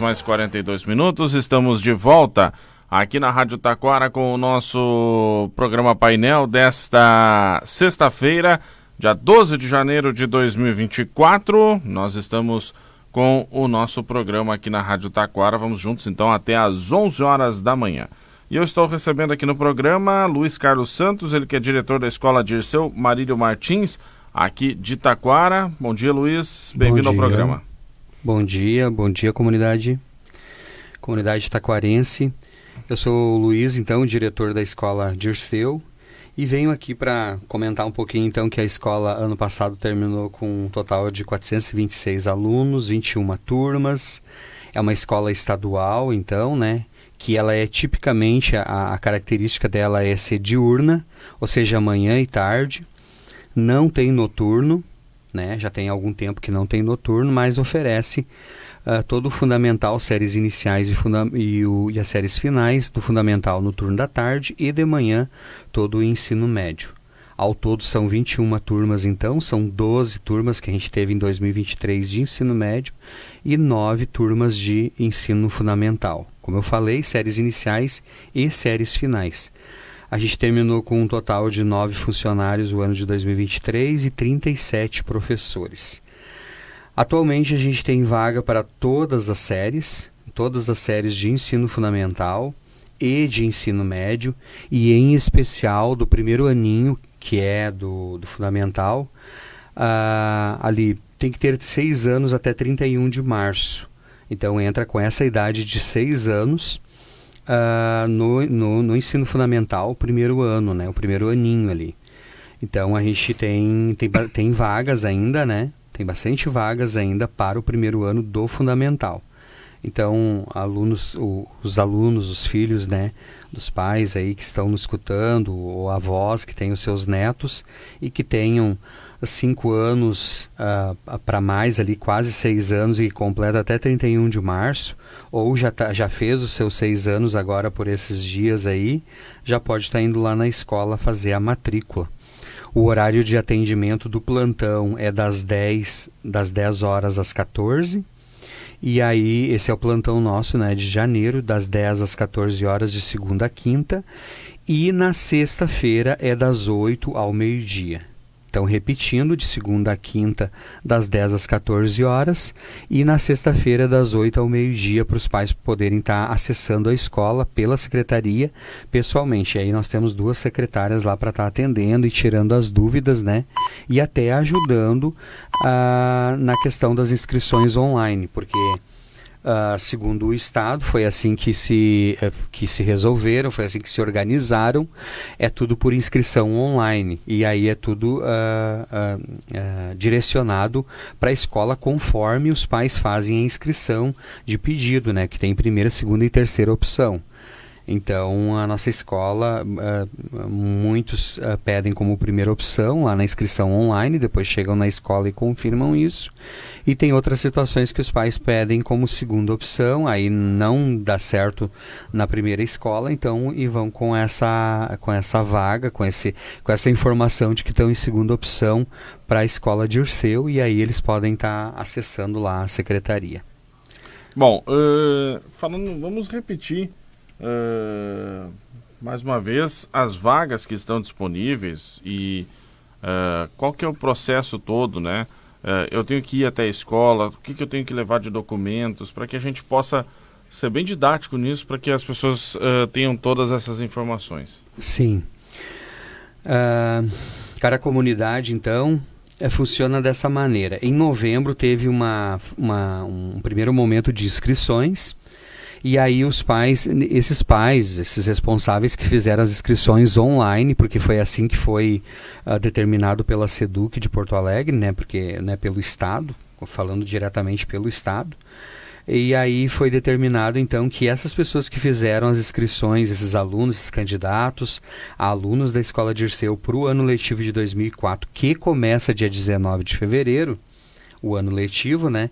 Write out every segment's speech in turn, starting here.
mais 42 minutos, estamos de volta aqui na Rádio Taquara com o nosso programa painel desta sexta-feira, dia 12 de janeiro de 2024. Nós estamos com o nosso programa aqui na Rádio Taquara. Vamos juntos então até às 11 horas da manhã. E eu estou recebendo aqui no programa Luiz Carlos Santos, ele que é diretor da Escola Dirceu Marílio Martins, aqui de Taquara. Bom dia, Luiz. Bem-vindo ao programa. Bom dia, bom dia comunidade, comunidade taquarense. Eu sou o Luiz, então, diretor da escola Dirceu, e venho aqui para comentar um pouquinho, então, que a escola ano passado terminou com um total de 426 alunos, 21 turmas. É uma escola estadual, então, né? Que ela é tipicamente, a, a característica dela é ser diurna, ou seja, manhã e tarde. Não tem noturno, né? Já tem algum tempo que não tem noturno, mas oferece uh, todo o fundamental, séries iniciais e, e, o, e, as séries finais do fundamental no turno da tarde e de manhã todo o ensino médio. Ao todo são 21 turmas, então, são 12 turmas que a gente teve em 2023 de ensino médio e 9 turmas de ensino fundamental. Como eu falei, séries iniciais e séries finais. A gente terminou com um total de nove funcionários o ano de 2023 e 37 professores. Atualmente a gente tem vaga para todas as séries, todas as séries de ensino fundamental e de ensino médio, e em especial do primeiro aninho, que é do, do fundamental. Uh, ali tem que ter seis anos até 31 de março. Então entra com essa idade de seis anos uh, no, no, no, ensino fundamental, o primeiro ano, né? O primeiro aninho ali. Então a gente tem, tem, tem vagas ainda, né? Tem bastante vagas ainda para o primeiro ano do fundamental. Então, alunos, o, os alunos, os filhos, né, dos pais aí que estão nos escutando, ou avós que têm os seus netos e que tenham cinco anos uh, ah, para mais ali, quase seis anos e completa até 31 de março, ou já, tá, já fez os seus seis anos agora por esses dias aí, já pode estar tá indo lá na escola fazer a matrícula. O horário de atendimento do plantão é das 10, das 10 horas às 14 e aí, esse é o plantão nosso, né, de janeiro, das 10 às 14 horas, de segunda a quinta. E na sexta-feira é das 8 ao meio-dia. Então, repetindo, de segunda a quinta, das 10 às 14 horas, e na sexta-feira, das 8 ao meio-dia, para os pais poderem estar acessando a escola pela secretaria pessoalmente. E aí nós temos duas secretárias lá para estar atendendo e tirando as dúvidas, né? E até ajudando ah, na questão das inscrições online, porque Uh, segundo o Estado, foi assim que se, uh, que se resolveram, foi assim que se organizaram. É tudo por inscrição online. E aí é tudo uh, direcionado para a escola conforme os pais fazem a inscrição de pedido, né? Que tem primeira, segunda e terceira opção. Então, a nossa escola, uh, muitos uh, pedem como primeira opção lá na inscrição online, depois chegam na escola e confirmam isso. E tem outras situações que os pais pedem como segunda opção, aí não dá certo na primeira escola, então e vão com essa com essa vaga, com esse com essa informação de que estão em segunda opção para a escola de Urseu e aí eles podem estar tá acessando lá a secretaria. Bom, uh, falando, vamos repetir uh, mais uma vez, as vagas que estão disponíveis e uh, qual que é o processo todo, né? Uh, eu tenho que ir até a escola, o que, que eu tenho que levar de documentos, para que a gente possa ser bem didático nisso, para que as pessoas tenham todas essas informações. Sim. cara, a comunidade, então, é, funciona dessa maneira. Em novembro teve uma, uma, um primeiro momento de inscrições e aí os pais, esses pais, esses responsáveis que fizeram as inscrições online, porque foi assim que foi uh, determinado pela SEDUC de Porto Alegre, né, porque né, pelo Estado, falando diretamente pelo Estado. E aí foi determinado então que essas pessoas que fizeram as inscrições, esses alunos, esses candidatos, alunos da Escola de Irseu para o ano letivo de 2004, que começa dia 19 de fevereiro, o ano letivo, né?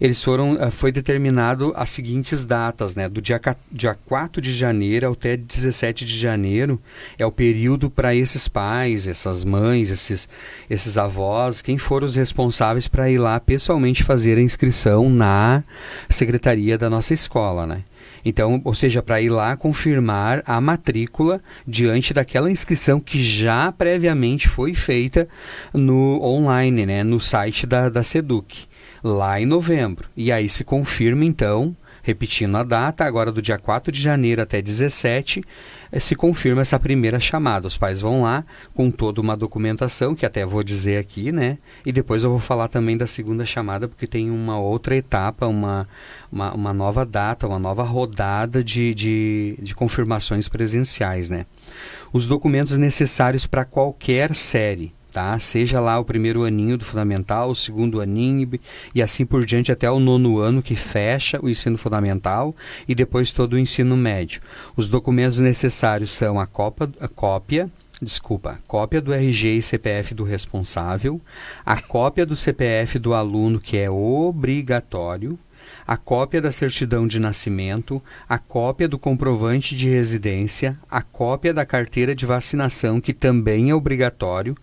eles foram, uh, foi determinado as seguintes datas, né? Do dia, dia 4 de janeiro até 17 de janeiro é o período para esses pais, essas mães, esses, esses avós, quem foram os responsáveis para ir lá pessoalmente fazer a inscrição na secretaria da nossa escola, né? Então, ou seja, para ir lá confirmar a matrícula diante daquela inscrição que já previamente foi feita no online, né, no site da, da Seduc, lá em novembro. E aí se confirma então Repetindo a data, agora do dia 4 de janeiro até 17, eh, se confirma essa primeira chamada. Os pais vão lá com toda uma documentação, que até vou dizer aqui, né? E depois eu vou falar também da segunda chamada, porque tem uma outra etapa, uma, uma, uma nova data, uma nova rodada de, de, de confirmações presenciais, né? Os documentos necessários para qualquer série tá? Seja lá o primeiro aninho do fundamental, o segundo aninho e assim por diante até o nono ano que fecha o ensino fundamental e depois todo o ensino médio. Os documentos necessários são a cópia, a cópia desculpa, cópia do RG e CPF do responsável, a cópia do CPF do aluno que é obrigatório, a cópia da certidão de nascimento, a cópia do comprovante de residência, a cópia da carteira de vacinação, que também é obrigatório.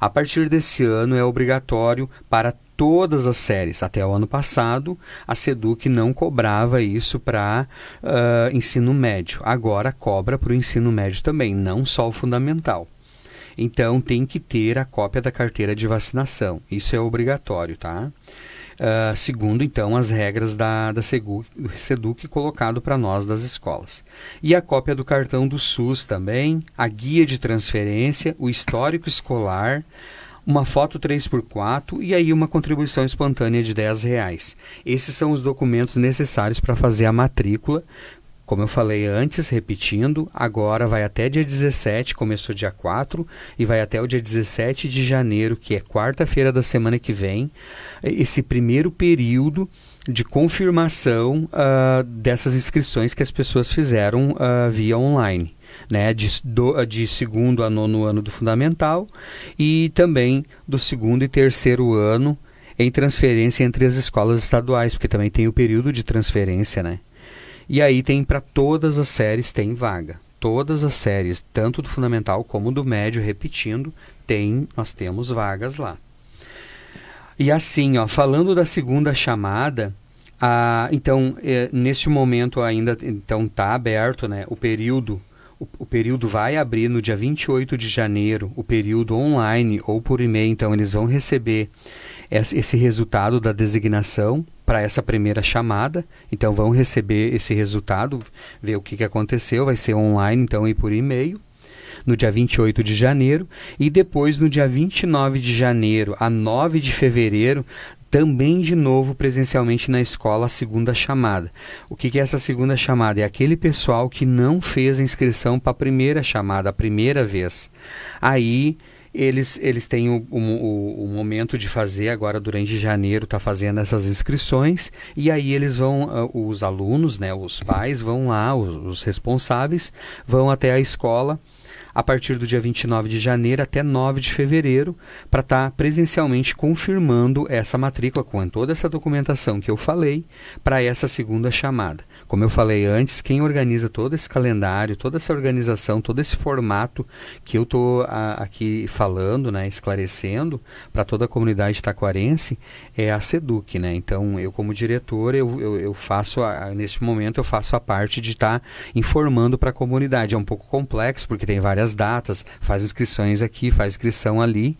A partir desse ano é obrigatório para todas as séries. Até o ano passado, a SEDUC não cobrava isso para uh, ensino médio. Agora cobra para o ensino médio também, não só o fundamental. Então tem que ter a cópia da carteira de vacinação. Isso é obrigatório, tá? Uh, segundo então as regras da, da SEDUC colocado para nós das escolas. E a cópia do cartão do SUS também, a guia de transferência, o histórico escolar, uma foto 3x4 e aí uma contribuição espontânea de 10 reais. Esses são os documentos necessários para fazer a matrícula como eu falei antes, repetindo, agora vai até dia 17, começou dia 4, e vai até o dia 17 de janeiro, que é quarta-feira da semana que vem, esse primeiro período de confirmação uh, dessas inscrições que as pessoas fizeram uh, via online. Né, de, do, de segundo a nono ano do fundamental e também do segundo e terceiro ano em transferência entre as escolas estaduais, porque também tem o período de transferência, né? E aí tem para todas as séries tem vaga. Todas as séries, tanto do fundamental como do médio, repetindo, tem, nós temos vagas lá. E assim, ó, falando da segunda chamada, a, então, é, neste momento ainda então tá aberto, né, o período o, o, período vai abrir no dia 28 de janeiro, o período online ou por e-mail, então eles vão receber esse resultado da designação para essa primeira chamada. Então vão receber esse resultado, ver o que, que aconteceu, vai ser online então e por e-mail. No dia 28 de janeiro e depois no dia 29 de janeiro a 9 de fevereiro, também de novo presencialmente na escola a segunda chamada. O que, que é essa segunda chamada? É aquele pessoal que não fez a inscrição para a primeira chamada, a primeira vez. Aí eles, eles têm o, o, o, momento de fazer agora durante janeiro, está fazendo essas inscrições, e aí eles vão, uh, os alunos, né, os pais vão lá, os, os responsáveis, vão até a escola a partir do dia 29 de janeiro até 9 de fevereiro, para estar tá presencialmente confirmando essa matrícula com toda essa documentação que eu falei para essa segunda chamada. Como eu falei antes, quem organiza todo esse calendário, toda essa organização, todo esse formato que eu estou aqui falando, né, esclarecendo para toda a comunidade taquarense, é a SEDUC. Né? Então, eu como diretor, eu, eu, eu faço, a, nesse momento, eu faço a parte de estar tá informando para a comunidade. É um pouco complexo, porque tem várias datas, faz inscrições aqui, faz inscrição ali,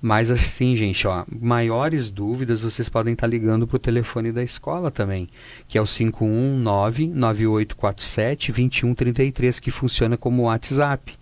mas assim, gente, ó, maiores dúvidas vocês podem estar tá ligando para o telefone da escola também, que é o 519 99847 2133, que funciona como WhatsApp.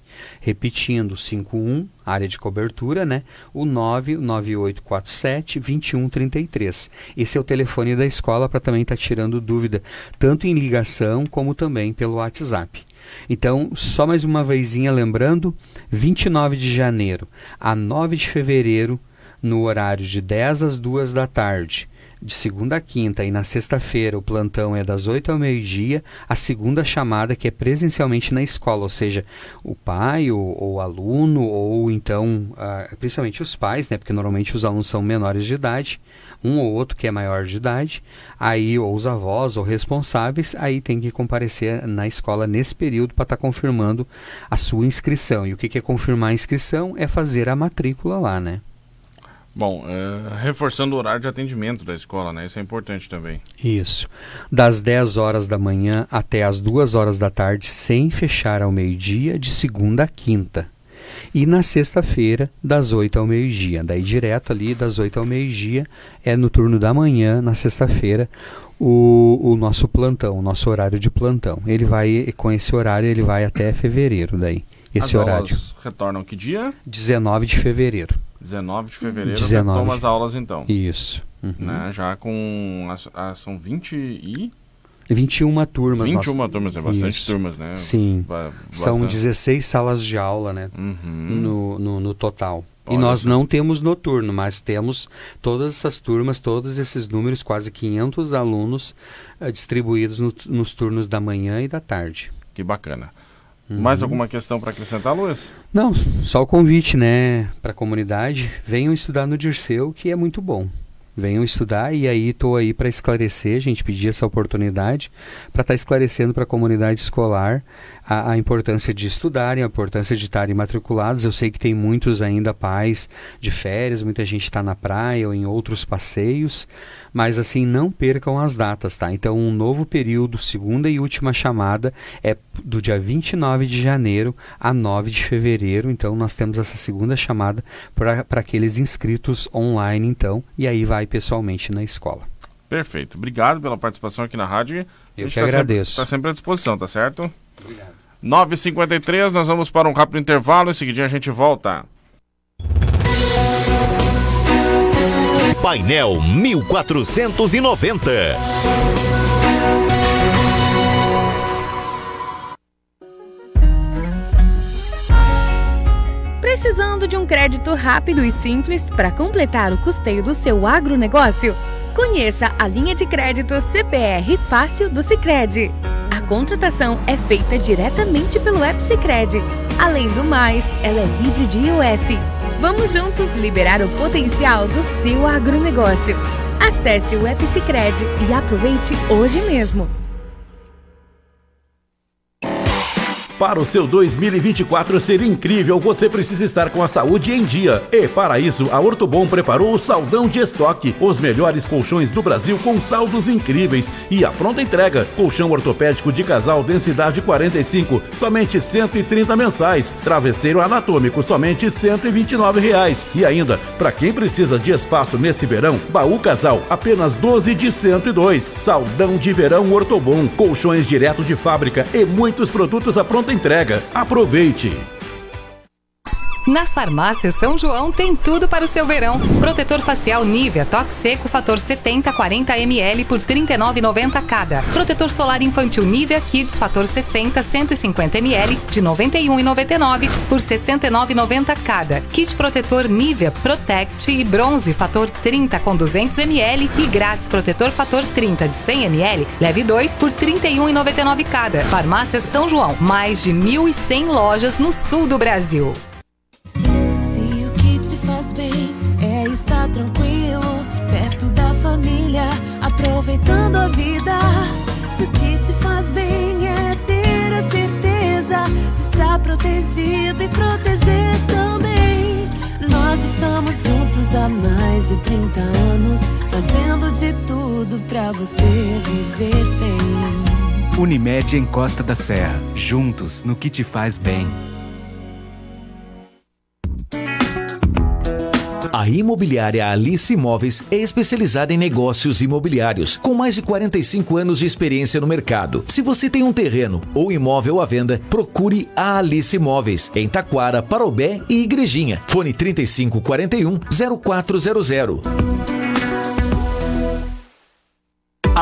Repetindo, 51, área de cobertura, né? O 99847 2133. Esse é o telefone da escola para também estar tá tirando dúvida, tanto em ligação como também pelo WhatsApp. Então, só mais uma vezinha lembrando, 29 de janeiro a 9 de fevereiro, no horário de 10 às 2 da tarde, de segunda a quinta, e na sexta-feira o plantão é das 8 ao meio-dia, a segunda chamada que é presencialmente na escola, ou seja, o pai, ou o aluno, ou então, uh, principalmente os pais, né, porque normalmente os alunos são menores de idade, um ou outro que é maior de idade, aí ou os avós ou responsáveis, aí tem que comparecer na escola nesse período para estar tá confirmando a sua inscrição. E o que, que é confirmar a inscrição? É fazer a matrícula lá, né? Bom, é, reforçando o horário de atendimento da escola, né? Isso é importante também. Isso. Das 10 horas da manhã até as 2 horas da tarde, sem fechar ao meio-dia, de segunda a quinta. E na sexta-feira, das 8 ao meio-dia. Daí direto ali, das 8 ao meio-dia, é no turno da manhã, na sexta-feira, o, o nosso plantão, o nosso horário de plantão. Ele vai, com esse horário, ele vai até fevereiro daí. Esse As horário. Retornam que dia? 19 de fevereiro. 19 de fevereiro 19. retoma as aulas então. Isso. Uhum. Né? Já com. As, as, são 20 e. 21 turmas. 21 nós... turmas, é bastante Isso. turmas, né? Sim. Ba São bastante. 16 salas de aula, né? Uhum. No, no, no total. Olha e nós só. não temos noturno, mas temos todas essas turmas, todos esses números, quase 500 alunos eh, distribuídos no- nos turnos da manhã e da tarde. Que bacana. Uhum. Mais alguma questão para acrescentar, Luiz? Não, só o convite, né, para a comunidade. Venham estudar no Dirceu, que é muito bom. Venham estudar e aí estou aí para esclarecer, a gente pedir essa oportunidade para estar esclarecendo para a comunidade escolar a, a importância de estudarem, a importância de estarem matriculados. Eu sei que tem muitos ainda pais de férias, muita gente está na praia ou em outros passeios, mas assim, não percam as datas, tá? Então, um novo período, segunda e última chamada, é do dia 29 de janeiro a 9 de fevereiro. Então, nós temos essa segunda chamada para aqueles inscritos online, então, e aí vai pessoalmente na escola. Perfeito. Obrigado pela participação aqui na rádio. Eu que tá agradeço. Está sempre à disposição, tá certo? Obrigado. 9h53, nós vamos para um rápido intervalo. Em seguida a gente volta. Painel 1490. Precisando de um crédito rápido e simples para completar o custeio do seu agronegócio? Conheça a linha de crédito CPR Fácil do Sicredi. A contratação é feita diretamente pelo app Sicredi. Além do mais, ela é livre de IOF. Vamos juntos liberar o potencial do seu agronegócio. Acesse o app Sicredi e aproveite hoje mesmo. Para o seu 2024 ser incrível, você precisa estar com a saúde em dia. E para isso, a Ortobon preparou o Saldão de Estoque, os melhores colchões do Brasil com saldos incríveis e a pronta entrega. Colchão ortopédico de casal densidade 45, somente 130 mensais. Travesseiro anatômico, somente 129 reais. E ainda, para quem precisa de espaço nesse verão, baú casal, apenas 12 de 102. Saldão de verão Ortobon, colchões direto de fábrica e muitos produtos à pronta entrega. Aproveite! Nas farmácias São João tem tudo para o seu verão. Protetor facial Nivea Toque Seco Fator 70 40 ml por R$ 39,90 cada. Protetor solar infantil Nivea Kids Fator 60 150 ml de R$ 91,99 por R$ 69,90 cada. Kit protetor Nivea Protect e Bronze Fator 30 com 200 ml e grátis protetor Fator 30 de 100 ml, leve 2 por R$ 31,99 cada. Farmácias São João, mais de 1.100 lojas no sul do Brasil. Bem é estar tranquilo, perto da família, aproveitando a vida. Se o que te faz bem é ter a certeza de estar protegido e proteger também. Nós estamos juntos há mais de 30 anos, fazendo de tudo pra você viver bem. Unimed em Costa da Serra, juntos no que te faz bem. A imobiliária Alice Imóveis é especializada em negócios imobiliários, com mais de 45 anos de experiência no mercado. Se você tem um terreno ou imóvel à venda, procure a Alice Imóveis, em Taquara, Parobé e Igrejinha. Fone 3541 0400.